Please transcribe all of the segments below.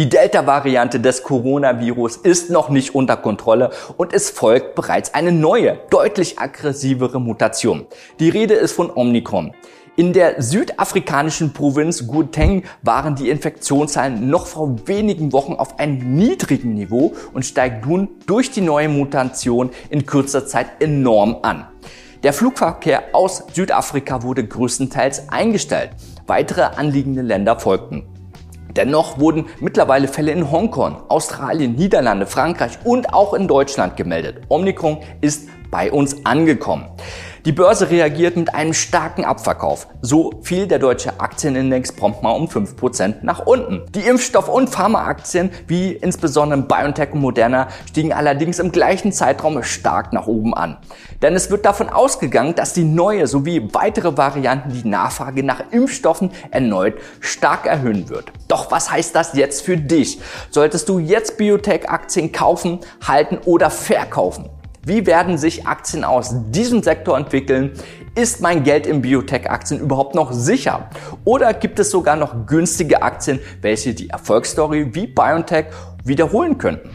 Die Delta-Variante des Coronavirus ist noch nicht unter Kontrolle und es folgt bereits eine neue, deutlich aggressivere Mutation. Die Rede ist von Omnicron. In der südafrikanischen Provinz Gauteng waren die Infektionszahlen noch vor wenigen Wochen auf einem niedrigen Niveau und steigt nun durch die neue Mutation in kurzer Zeit enorm an. Der Flugverkehr aus Südafrika wurde größtenteils eingestellt. Weitere anliegende Länder folgten. Dennoch wurden mittlerweile Fälle in Hongkong, Australien, Niederlande, Frankreich und auch in Deutschland gemeldet. Omikron ist bei uns angekommen. Die Börse reagiert mit einem starken Abverkauf. So fiel der deutsche Aktienindex prompt mal um 5% nach unten. Die Impfstoff- und Pharmaaktien, wie insbesondere BioNTech und Moderna, stiegen allerdings im gleichen Zeitraum stark nach oben an. Denn es wird davon ausgegangen, dass die neue sowie weitere Varianten die Nachfrage nach Impfstoffen erneut stark erhöhen wird. Doch was heißt das jetzt für dich? Solltest du jetzt Biotech-Aktien kaufen, halten oder verkaufen? Wie werden sich Aktien aus diesem Sektor entwickeln? Ist mein Geld in Biotech-Aktien überhaupt noch sicher? Oder gibt es sogar noch günstige Aktien, welche die Erfolgsstory wie BioNTech wiederholen könnten?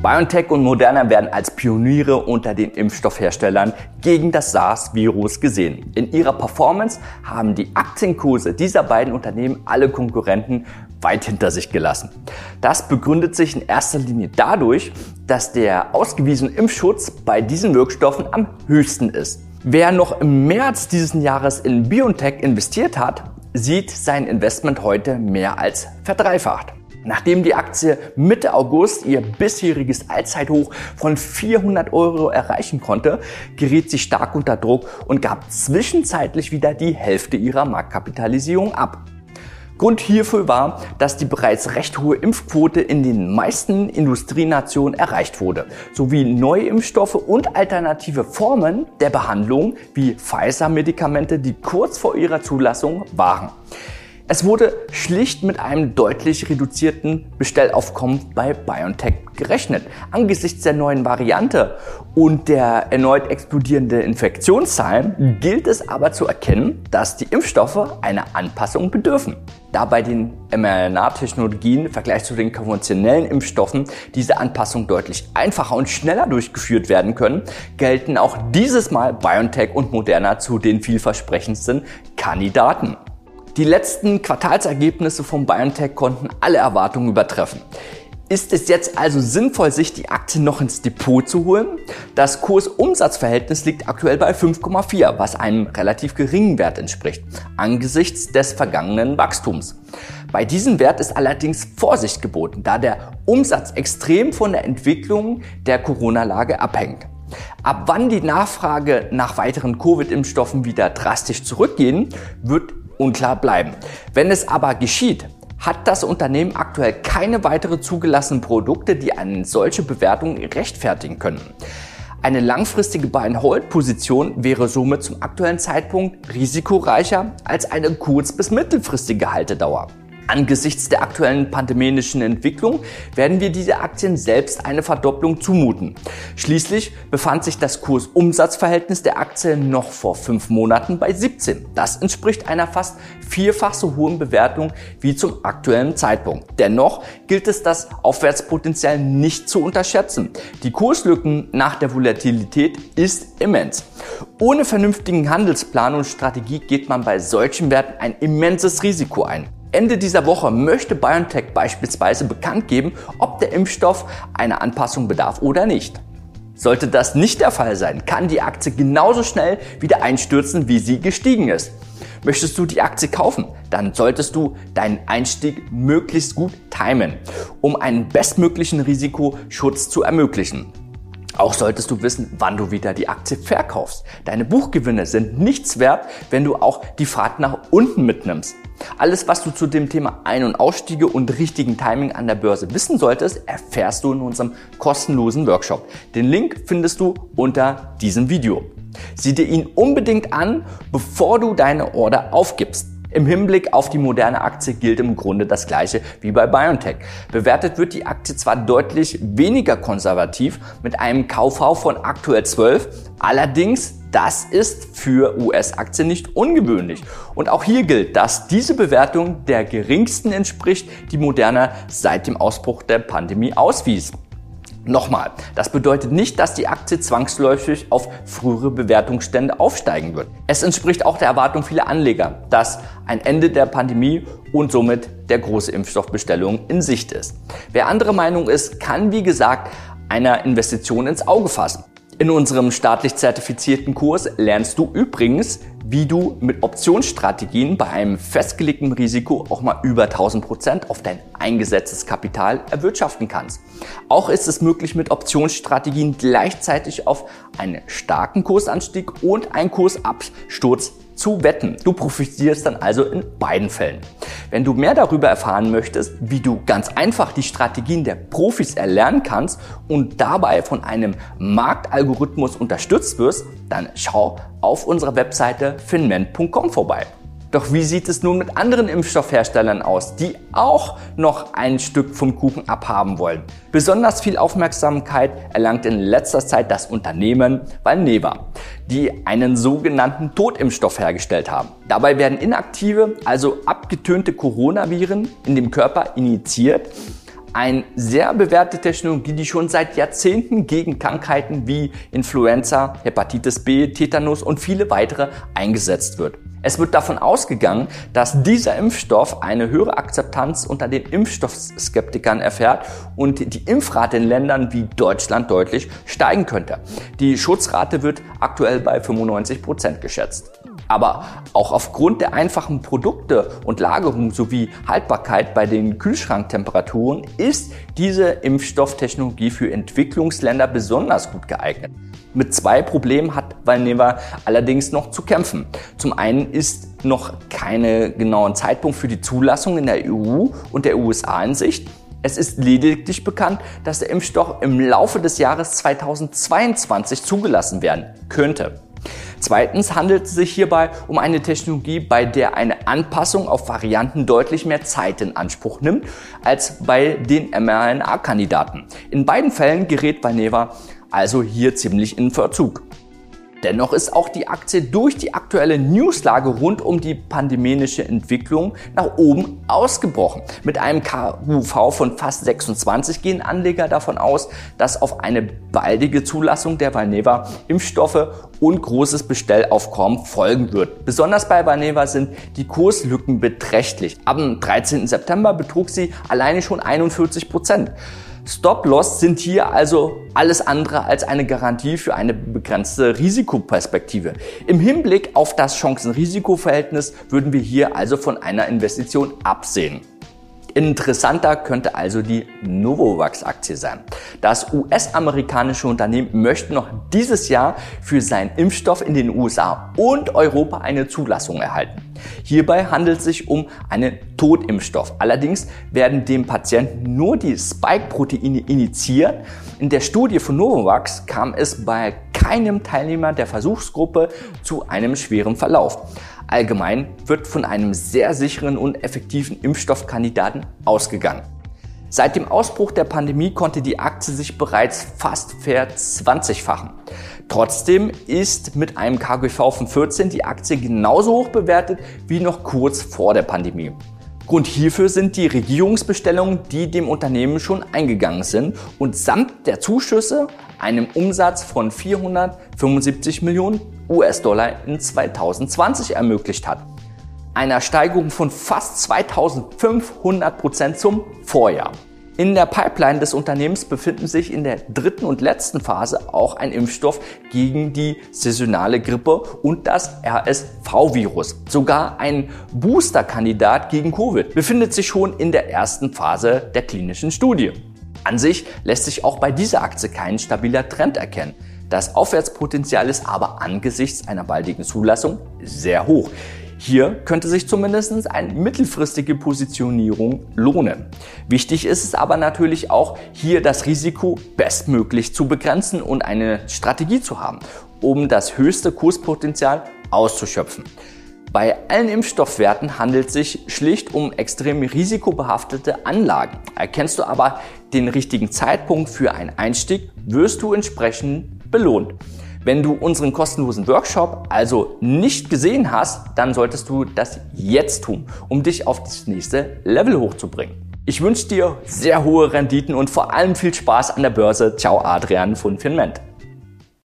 BioNTech und Moderna werden als Pioniere unter den Impfstoffherstellern gegen das SARS-Virus gesehen. In ihrer Performance haben die Aktienkurse dieser beiden Unternehmen alle Konkurrenten weit hinter sich gelassen. Das begründet sich in erster Linie dadurch, dass der ausgewiesene Impfschutz bei diesen Wirkstoffen am höchsten ist. Wer noch im März dieses Jahres in BioNTech investiert hat, sieht sein Investment heute mehr als verdreifacht. Nachdem die Aktie Mitte August ihr bisheriges Allzeithoch von 400 Euro erreichen konnte, geriet sie stark unter Druck und gab zwischenzeitlich wieder die Hälfte ihrer Marktkapitalisierung ab. Grund hierfür war, dass die bereits recht hohe Impfquote in den meisten Industrienationen erreicht wurde, sowie neue Impfstoffe und alternative Formen der Behandlung wie Pfizer-Medikamente, die kurz vor ihrer Zulassung waren. Es wurde schlicht mit einem deutlich reduzierten Bestellaufkommen bei BioNTech gerechnet. Angesichts der neuen Variante und der erneut explodierenden Infektionszahlen gilt es aber zu erkennen, dass die Impfstoffe einer Anpassung bedürfen. Da bei den mRNA-Technologien im Vergleich zu den konventionellen Impfstoffen diese Anpassung deutlich einfacher und schneller durchgeführt werden können, gelten auch dieses Mal BioNTech und Moderna zu den vielversprechendsten Kandidaten. Die letzten Quartalsergebnisse von BioNTech konnten alle Erwartungen übertreffen. Ist es jetzt also sinnvoll, sich die Aktie noch ins Depot zu holen? Das Kurs-Umsatz-Verhältnis liegt aktuell bei 5,4, was einem relativ geringen Wert entspricht, angesichts des vergangenen Wachstums. Bei diesem Wert ist allerdings Vorsicht geboten, da der Umsatz extrem von der Entwicklung der Corona-Lage abhängt. Ab wann die Nachfrage nach weiteren Covid-Impfstoffen wieder drastisch zurückgehen, wird unklar bleiben. Wenn es aber geschieht, hat das Unternehmen aktuell keine weitere zugelassenen Produkte, die eine solche Bewertung rechtfertigen können. Eine langfristige Buy-and-Hold-Position wäre somit zum aktuellen Zeitpunkt risikoreicher als eine kurz- bis mittelfristige Haltedauer. Angesichts der aktuellen pandemischen Entwicklung werden wir diese Aktien selbst eine Verdopplung zumuten. Schließlich befand sich das Kurs-Umsatz-Verhältnis der Aktie noch vor fünf Monaten bei 17. Das entspricht einer fast vierfach so hohen Bewertung wie zum aktuellen Zeitpunkt. Dennoch gilt es, das Aufwärtspotenzial nicht zu unterschätzen. Die Kurslücken nach der Volatilität ist immens. Ohne vernünftigen Handelsplan und Strategie geht man bei solchen Werten ein immenses Risiko ein. Ende dieser Woche möchte BioNTech beispielsweise bekannt geben, ob der Impfstoff einer Anpassung bedarf oder nicht. Sollte das nicht der Fall sein, kann die Aktie genauso schnell wieder einstürzen, wie sie gestiegen ist. Möchtest du die Aktie kaufen, dann solltest du deinen Einstieg möglichst gut timen, um einen bestmöglichen Risikoschutz zu ermöglichen. Auch solltest du wissen, wann du wieder die Aktie verkaufst. Deine Buchgewinne sind nichts wert, wenn du auch die Fahrt nach unten mitnimmst. Alles, was du zu dem Thema Ein- und Ausstiege und richtigen Timing an der Börse wissen solltest, erfährst du in unserem kostenlosen Workshop. Den Link findest du unter diesem Video. Sieh dir ihn unbedingt an, bevor du deine Order aufgibst. Im Hinblick auf die moderne Aktie gilt im Grunde das gleiche wie bei BioNTech. Bewertet wird die Aktie zwar deutlich weniger konservativ mit einem KV von aktuell 12, allerdings Das ist für US-Aktien nicht ungewöhnlich. Und auch hier gilt, dass diese Bewertung der geringsten entspricht, die Moderna seit dem Ausbruch der Pandemie auswies. Nochmal, das bedeutet nicht, dass die Aktie zwangsläufig auf frühere Bewertungsstände aufsteigen wird. Es entspricht auch der Erwartung vieler Anleger, dass ein Ende der Pandemie und somit der große Impfstoffbestellung in Sicht ist. Wer andere Meinung ist, kann wie gesagt einer Investition ins Auge fassen. In unserem staatlich zertifizierten Kurs lernst du übrigens, wie du mit Optionsstrategien bei einem festgelegten Risiko auch mal über 1000 Prozent auf dein eingesetztes Kapital erwirtschaften kannst. Auch ist es möglich, mit Optionsstrategien gleichzeitig auf einen starken Kursanstieg und einen Kursabsturz zu wetten. Du profitierst dann also in beiden Fällen. Wenn du mehr darüber erfahren möchtest, wie du ganz einfach die Strategien der Profis erlernen kannst und dabei von einem Marktalgorithmus unterstützt wirst, dann schau auf unserer Webseite finment.com vorbei. Doch wie sieht es nun mit anderen Impfstoffherstellern aus, die auch noch ein Stück vom Kuchen abhaben wollen? Besonders viel Aufmerksamkeit erlangt in letzter Zeit das Unternehmen Valneva, die einen sogenannten Totimpfstoff hergestellt haben. Dabei werden inaktive, also abgetönte Coronaviren in dem Körper injiziert eine sehr bewährte Technologie, die schon seit Jahrzehnten gegen Krankheiten wie Influenza, Hepatitis B, Tetanus und viele weitere eingesetzt wird. Es wird davon ausgegangen, dass dieser Impfstoff eine höhere Akzeptanz unter den Impfstoffskeptikern erfährt und die Impfrate in Ländern wie Deutschland deutlich steigen könnte. Die Schutzrate wird aktuell bei 95 Prozent geschätzt. Aber auch aufgrund der einfachen Produkte und Lagerung sowie Haltbarkeit bei den Kühlschranktemperaturen ist diese Impfstofftechnologie für Entwicklungsländer besonders gut geeignet. Mit zwei Problemen hat Valneva allerdings noch zu kämpfen. Zum einen ist noch keine genauen Zeitpunkt für die Zulassung in der EU und der USA in Sicht. Es ist lediglich bekannt, dass der Impfstoff im Laufe des Jahres 2022 zugelassen werden könnte. Zweitens handelt es sich hierbei um eine Technologie, bei der eine Anpassung auf Varianten deutlich mehr Zeit in Anspruch nimmt als bei den mRNA-Kandidaten. In beiden Fällen gerät Valneva also hier ziemlich in Verzug. Dennoch ist auch die Aktie durch die aktuelle Newslage rund um die pandemische Entwicklung nach oben ausgebrochen. Mit einem KUV von fast 26 gehen Anleger davon aus, dass auf eine baldige Zulassung der Valneva Impfstoffe und großes Bestellaufkommen folgen wird. Besonders bei Valneva sind die Kurslücken beträchtlich. Am 13. September betrug sie alleine schon 41 Prozent. Stop-Loss sind hier also alles andere als eine Garantie für eine begrenzte Risikoperspektive. Im Hinblick auf das Chancen-Risiko-Verhältnis würden wir hier also von einer Investition absehen. Interessanter könnte also die Novavax-Aktie sein. Das US-amerikanische Unternehmen möchte noch dieses Jahr für seinen Impfstoff in den USA und Europa eine Zulassung erhalten. Hierbei handelt es sich um einen Totimpfstoff. Allerdings werden dem Patienten nur die Spike-Proteine initiiert. In der Studie von Novavax kam es bei keinem Teilnehmer der Versuchsgruppe zu einem schweren Verlauf. Allgemein wird von einem sehr sicheren und effektiven Impfstoffkandidaten ausgegangen. Seit dem Ausbruch der Pandemie konnte die Aktie sich bereits fast verzwanzigfachen. Trotzdem ist mit einem KGV von 14 die Aktie genauso hoch bewertet wie noch kurz vor der Pandemie. Grund hierfür sind die Regierungsbestellungen, die dem Unternehmen schon eingegangen sind und samt der Zuschüsse einem Umsatz von 475 Millionen US-Dollar in 2020 ermöglicht hat. Einer Steigerung von fast 2500 Prozent zum Vorjahr. In der Pipeline des Unternehmens befinden sich in der dritten und letzten Phase auch ein Impfstoff gegen die saisonale Grippe und das RSV-Virus. Sogar ein Booster-Kandidat gegen Covid befindet sich schon in der ersten Phase der klinischen Studie. An sich lässt sich auch bei dieser Aktie kein stabiler Trend erkennen. Das Aufwärtspotenzial ist aber angesichts einer baldigen Zulassung sehr hoch. Hier könnte sich zumindest eine mittelfristige Positionierung lohnen. Wichtig ist es aber natürlich auch, hier das Risiko bestmöglich zu begrenzen und eine Strategie zu haben, um das höchste Kurspotenzial auszuschöpfen. Bei allen Impfstoffwerten handelt es sich schlicht um extrem risikobehaftete Anlagen. Erkennst du aber den richtigen Zeitpunkt für einen Einstieg, wirst du entsprechend belohnt. Wenn du unseren kostenlosen Workshop also nicht gesehen hast, dann solltest du das jetzt tun, um dich auf das nächste Level hochzubringen. Ich wünsche dir sehr hohe Renditen und vor allem viel Spaß an der Börse. Ciao, Adrian von Finment.